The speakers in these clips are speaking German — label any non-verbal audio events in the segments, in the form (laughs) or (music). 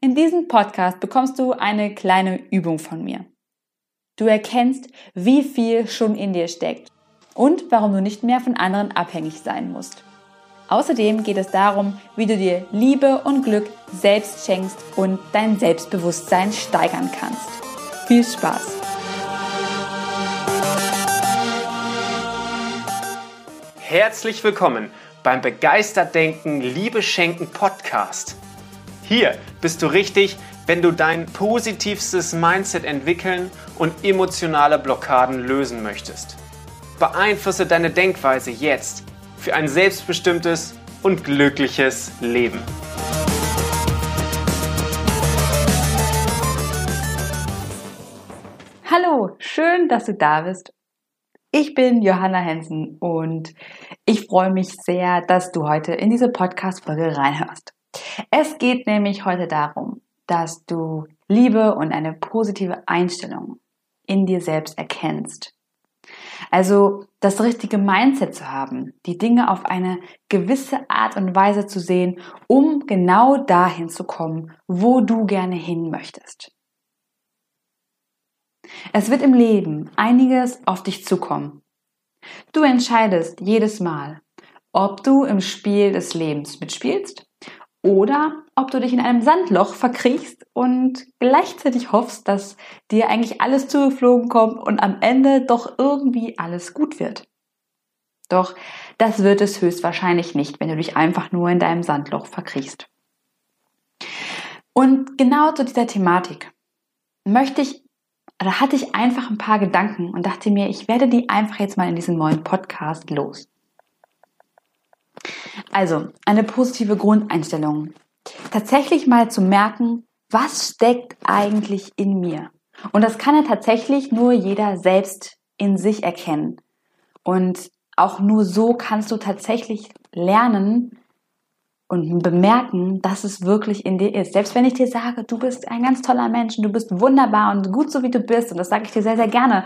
In diesem Podcast bekommst du eine kleine Übung von mir. Du erkennst, wie viel schon in dir steckt und warum du nicht mehr von anderen abhängig sein musst. Außerdem geht es darum, wie du dir Liebe und Glück selbst schenkst und dein Selbstbewusstsein steigern kannst. Viel Spaß! Herzlich willkommen beim Begeistert Denken, Liebe Schenken Podcast. Hier bist du richtig, wenn du dein positivstes Mindset entwickeln und emotionale Blockaden lösen möchtest. Beeinflusse deine Denkweise jetzt für ein selbstbestimmtes und glückliches Leben. Hallo, schön, dass du da bist. Ich bin Johanna Hensen und ich freue mich sehr, dass du heute in diese Podcast-Folge reinhörst. Es geht nämlich heute darum, dass du Liebe und eine positive Einstellung in dir selbst erkennst. Also das richtige Mindset zu haben, die Dinge auf eine gewisse Art und Weise zu sehen, um genau dahin zu kommen, wo du gerne hin möchtest. Es wird im Leben einiges auf dich zukommen. Du entscheidest jedes Mal, ob du im Spiel des Lebens mitspielst oder ob du dich in einem Sandloch verkriechst und gleichzeitig hoffst, dass dir eigentlich alles zugeflogen kommt und am Ende doch irgendwie alles gut wird. Doch das wird es höchstwahrscheinlich nicht, wenn du dich einfach nur in deinem Sandloch verkriechst. Und genau zu dieser Thematik möchte ich, oder hatte ich einfach ein paar Gedanken und dachte mir, ich werde die einfach jetzt mal in diesem neuen Podcast los. Also, eine positive Grundeinstellung. Tatsächlich mal zu merken, was steckt eigentlich in mir? Und das kann ja tatsächlich nur jeder selbst in sich erkennen. Und auch nur so kannst du tatsächlich lernen und bemerken, dass es wirklich in dir ist. Selbst wenn ich dir sage, du bist ein ganz toller Mensch und du bist wunderbar und gut so wie du bist, und das sage ich dir sehr, sehr gerne,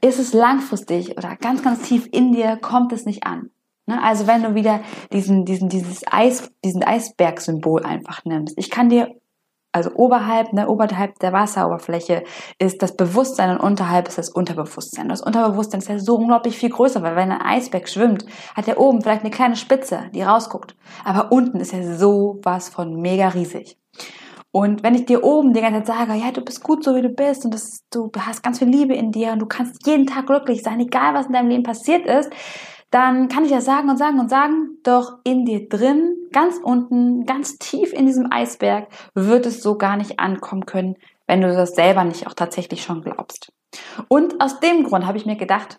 ist es langfristig oder ganz, ganz tief in dir, kommt es nicht an. Ne? Also wenn du wieder diesen, diesen, dieses Eis, diesen Eisbergsymbol einfach nimmst. Ich kann dir, also oberhalb, ne, oberhalb der Wasseroberfläche ist das Bewusstsein und unterhalb ist das Unterbewusstsein. Das Unterbewusstsein ist ja so unglaublich viel größer, weil wenn ein Eisberg schwimmt, hat er oben vielleicht eine kleine Spitze, die rausguckt. Aber unten ist er so was von mega riesig. Und wenn ich dir oben die ganze Zeit sage, ja, du bist gut so wie du bist und das, du hast ganz viel Liebe in dir und du kannst jeden Tag glücklich sein, egal was in deinem Leben passiert ist, dann kann ich ja sagen und sagen und sagen, doch in dir drin, ganz unten, ganz tief in diesem Eisberg, wird es so gar nicht ankommen können, wenn du das selber nicht auch tatsächlich schon glaubst. Und aus dem Grund habe ich mir gedacht,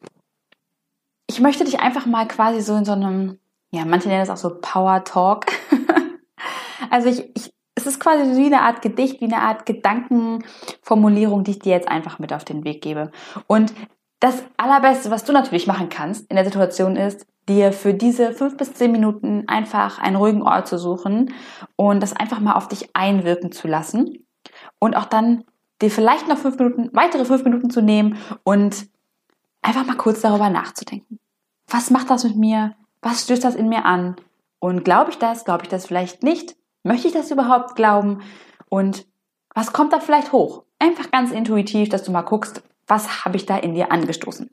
ich möchte dich einfach mal quasi so in so einem, ja, manche nennen es auch so Power Talk. (laughs) also ich, ich, es ist quasi wie eine Art Gedicht, wie eine Art Gedankenformulierung, die ich dir jetzt einfach mit auf den Weg gebe. Und das Allerbeste, was du natürlich machen kannst in der Situation ist, dir für diese fünf bis zehn Minuten einfach einen ruhigen Ort zu suchen und das einfach mal auf dich einwirken zu lassen und auch dann dir vielleicht noch fünf Minuten, weitere fünf Minuten zu nehmen und einfach mal kurz darüber nachzudenken. Was macht das mit mir? Was stößt das in mir an? Und glaube ich das? Glaube ich das vielleicht nicht? Möchte ich das überhaupt glauben? Und was kommt da vielleicht hoch? Einfach ganz intuitiv, dass du mal guckst, was habe ich da in dir angestoßen?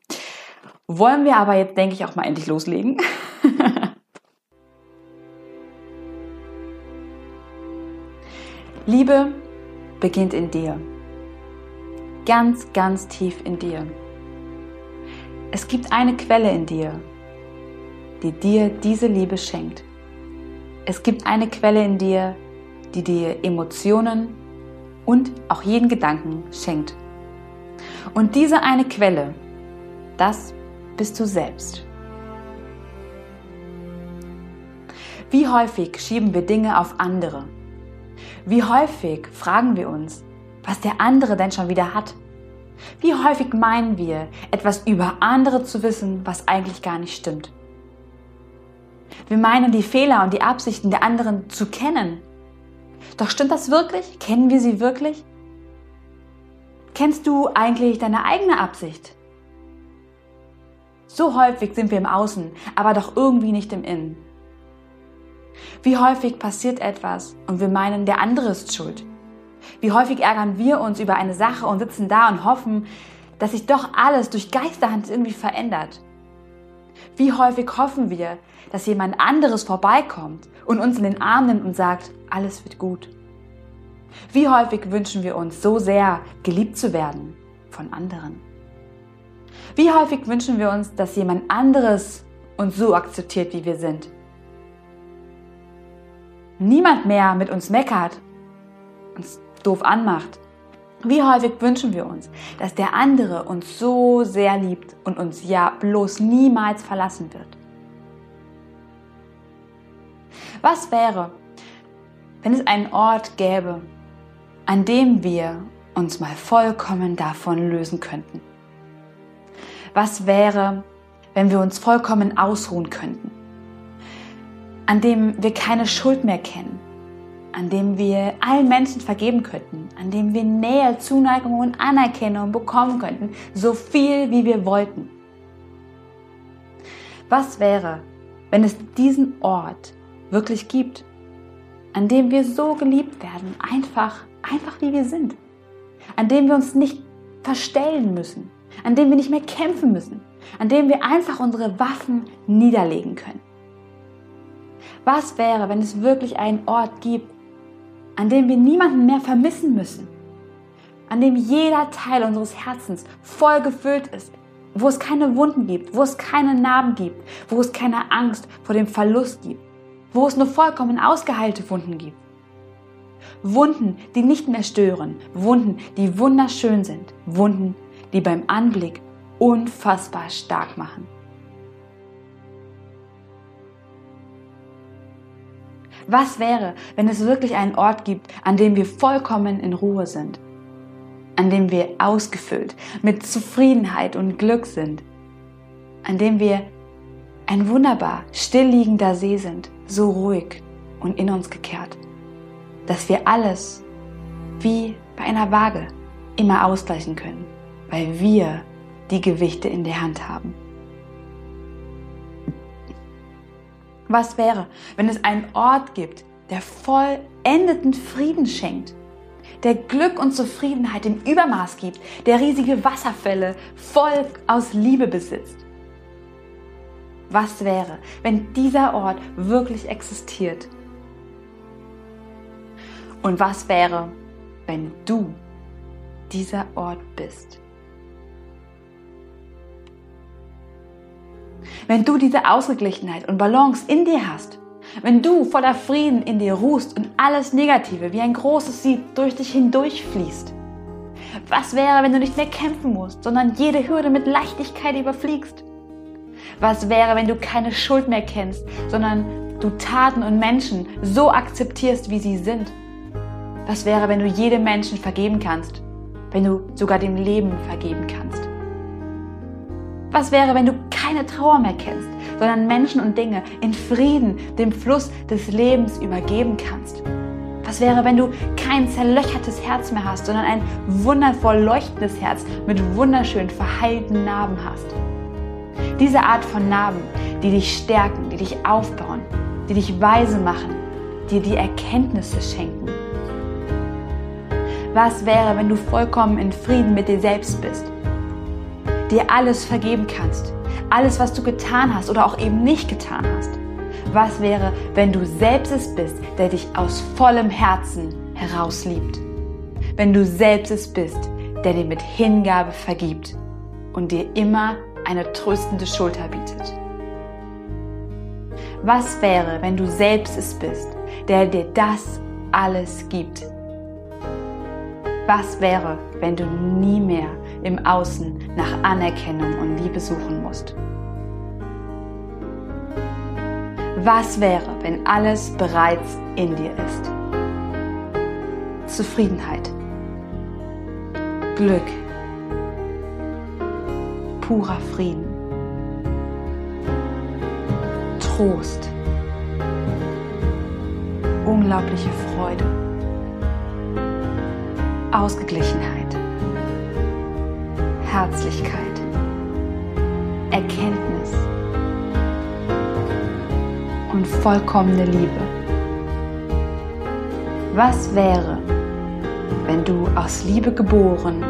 Wollen wir aber jetzt, denke ich, auch mal endlich loslegen? (laughs) Liebe beginnt in dir. Ganz, ganz tief in dir. Es gibt eine Quelle in dir, die dir diese Liebe schenkt. Es gibt eine Quelle in dir, die dir Emotionen und auch jeden Gedanken schenkt. Und diese eine Quelle, das bist du selbst. Wie häufig schieben wir Dinge auf andere? Wie häufig fragen wir uns, was der andere denn schon wieder hat? Wie häufig meinen wir, etwas über andere zu wissen, was eigentlich gar nicht stimmt? Wir meinen, die Fehler und die Absichten der anderen zu kennen. Doch stimmt das wirklich? Kennen wir sie wirklich? Kennst du eigentlich deine eigene Absicht? So häufig sind wir im Außen, aber doch irgendwie nicht im Innen. Wie häufig passiert etwas und wir meinen, der andere ist schuld? Wie häufig ärgern wir uns über eine Sache und sitzen da und hoffen, dass sich doch alles durch Geisterhand irgendwie verändert? Wie häufig hoffen wir, dass jemand anderes vorbeikommt und uns in den Arm nimmt und sagt, alles wird gut? Wie häufig wünschen wir uns so sehr, geliebt zu werden von anderen? Wie häufig wünschen wir uns, dass jemand anderes uns so akzeptiert, wie wir sind? Niemand mehr mit uns meckert, uns doof anmacht. Wie häufig wünschen wir uns, dass der andere uns so sehr liebt und uns ja bloß niemals verlassen wird? Was wäre, wenn es einen Ort gäbe, an dem wir uns mal vollkommen davon lösen könnten? Was wäre, wenn wir uns vollkommen ausruhen könnten? An dem wir keine Schuld mehr kennen, an dem wir allen Menschen vergeben könnten, an dem wir Nähe, Zuneigung und Anerkennung bekommen könnten, so viel wie wir wollten. Was wäre, wenn es diesen Ort wirklich gibt, an dem wir so geliebt werden, einfach, einfach wie wir sind, an dem wir uns nicht verstellen müssen, an dem wir nicht mehr kämpfen müssen, an dem wir einfach unsere Waffen niederlegen können. Was wäre, wenn es wirklich einen Ort gibt, an dem wir niemanden mehr vermissen müssen, an dem jeder Teil unseres Herzens voll gefüllt ist, wo es keine Wunden gibt, wo es keine Narben gibt, wo es keine Angst vor dem Verlust gibt, wo es nur vollkommen ausgeheilte Wunden gibt. Wunden, die nicht mehr stören, Wunden, die wunderschön sind, Wunden, die beim Anblick unfassbar stark machen. Was wäre, wenn es wirklich einen Ort gibt, an dem wir vollkommen in Ruhe sind? An dem wir ausgefüllt mit Zufriedenheit und Glück sind? An dem wir ein wunderbar stillliegender See sind, so ruhig und in uns gekehrt, dass wir alles wie bei einer Waage immer ausgleichen können, weil wir die Gewichte in der Hand haben. Was wäre, wenn es einen Ort gibt, der vollendeten Frieden schenkt, der Glück und Zufriedenheit im Übermaß gibt, der riesige Wasserfälle voll aus Liebe besitzt? Was wäre, wenn dieser Ort wirklich existiert? Und was wäre, wenn du dieser Ort bist? Wenn du diese Ausgeglichenheit und Balance in dir hast, wenn du voller Frieden in dir ruhst und alles Negative wie ein großes Sieb durch dich hindurchfließt. Was wäre, wenn du nicht mehr kämpfen musst, sondern jede Hürde mit Leichtigkeit überfliegst? Was wäre, wenn du keine Schuld mehr kennst, sondern du Taten und Menschen so akzeptierst, wie sie sind? Was wäre, wenn du jedem Menschen vergeben kannst, wenn du sogar dem Leben vergeben kannst? Was wäre, wenn du keine Trauer mehr kennst, sondern Menschen und Dinge in Frieden dem Fluss des Lebens übergeben kannst? Was wäre, wenn du kein zerlöchertes Herz mehr hast, sondern ein wundervoll leuchtendes Herz mit wunderschön verheilten Narben hast? Diese Art von Narben, die dich stärken, die dich aufbauen, die dich weise machen, dir die Erkenntnisse schenken. Was wäre, wenn du vollkommen in Frieden mit dir selbst bist dir alles vergeben kannst. Alles, was du getan hast oder auch eben nicht getan hast. Was wäre, wenn du selbst es bist, der dich aus vollem Herzen heraus liebt? Wenn du selbst es bist, der dir mit Hingabe vergibt und dir immer eine tröstende Schulter bietet? Was wäre, wenn du selbst es bist, der dir das alles gibt? Was wäre, wenn du nie mehr im Außen nach Anerkennung und Liebe suchen musst. Was wäre, wenn alles bereits in dir ist? Zufriedenheit, Glück, purer Frieden, Trost, unglaubliche Freude, Ausgeglichenheit. Herzlichkeit, Erkenntnis und vollkommene Liebe. Was wäre, wenn du aus Liebe geboren,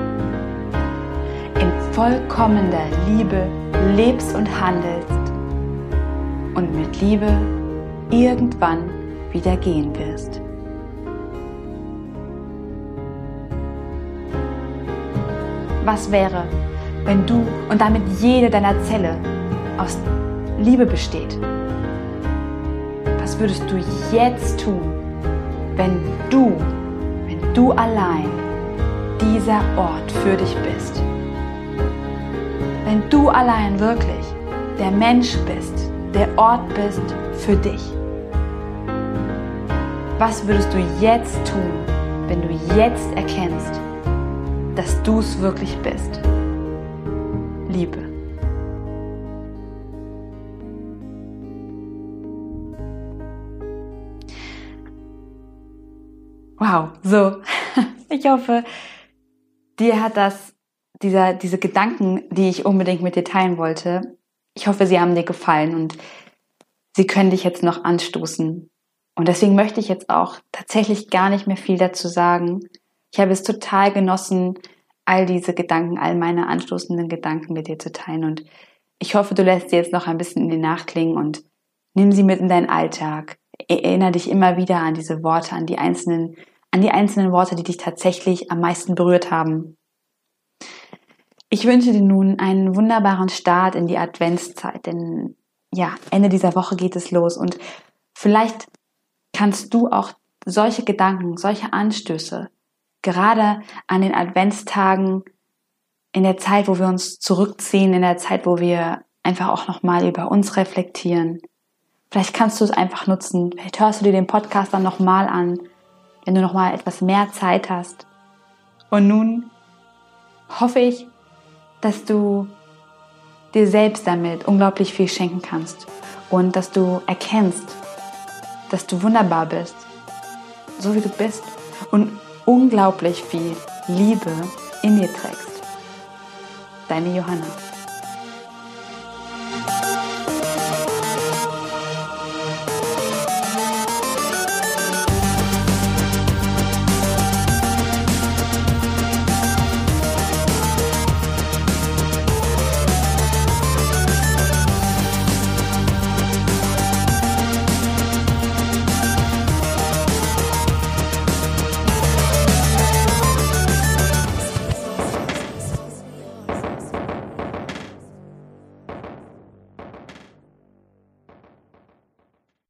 in vollkommener Liebe lebst und handelst und mit Liebe irgendwann wieder gehen wirst? Was wäre, wenn du und damit jede deiner Zelle aus Liebe besteht? Was würdest du jetzt tun, wenn du, wenn du allein dieser Ort für dich bist? Wenn du allein wirklich der Mensch bist, der Ort bist für dich? Was würdest du jetzt tun, wenn du jetzt erkennst, dass du es wirklich bist. Liebe. Wow, so. (laughs) Ich hoffe, dir hat das, dieser, diese Gedanken, die ich unbedingt mit dir teilen wollte, ich hoffe, sie haben dir gefallen und sie können dich jetzt noch anstoßen. Und deswegen möchte ich jetzt auch tatsächlich gar nicht mehr viel dazu sagen, ich habe es total genossen, all diese Gedanken, all meine anstoßenden Gedanken mit dir zu teilen. Und ich hoffe, du lässt sie jetzt noch ein bisschen in die Nachklingen und nimm sie mit in deinen Alltag. Erinnere dich immer wieder an diese Worte, an die einzelnen, an die einzelnen Worte, die dich tatsächlich am meisten berührt haben. Ich wünsche dir nun einen wunderbaren Start in die Adventszeit, denn ja, Ende dieser Woche geht es los und vielleicht kannst du auch solche Gedanken, solche Anstöße gerade an den Adventstagen, in der Zeit, wo wir uns zurückziehen, in der Zeit, wo wir einfach auch nochmal über uns reflektieren. Vielleicht kannst du es einfach nutzen. Vielleicht hörst du dir den Podcast dann nochmal an, wenn du nochmal etwas mehr Zeit hast. Und nun hoffe ich, dass du dir selbst damit unglaublich viel schenken kannst und dass du erkennst, dass du wunderbar bist, so wie du bist und unglaublich viel Liebe in dir trägst. Deine Johanna.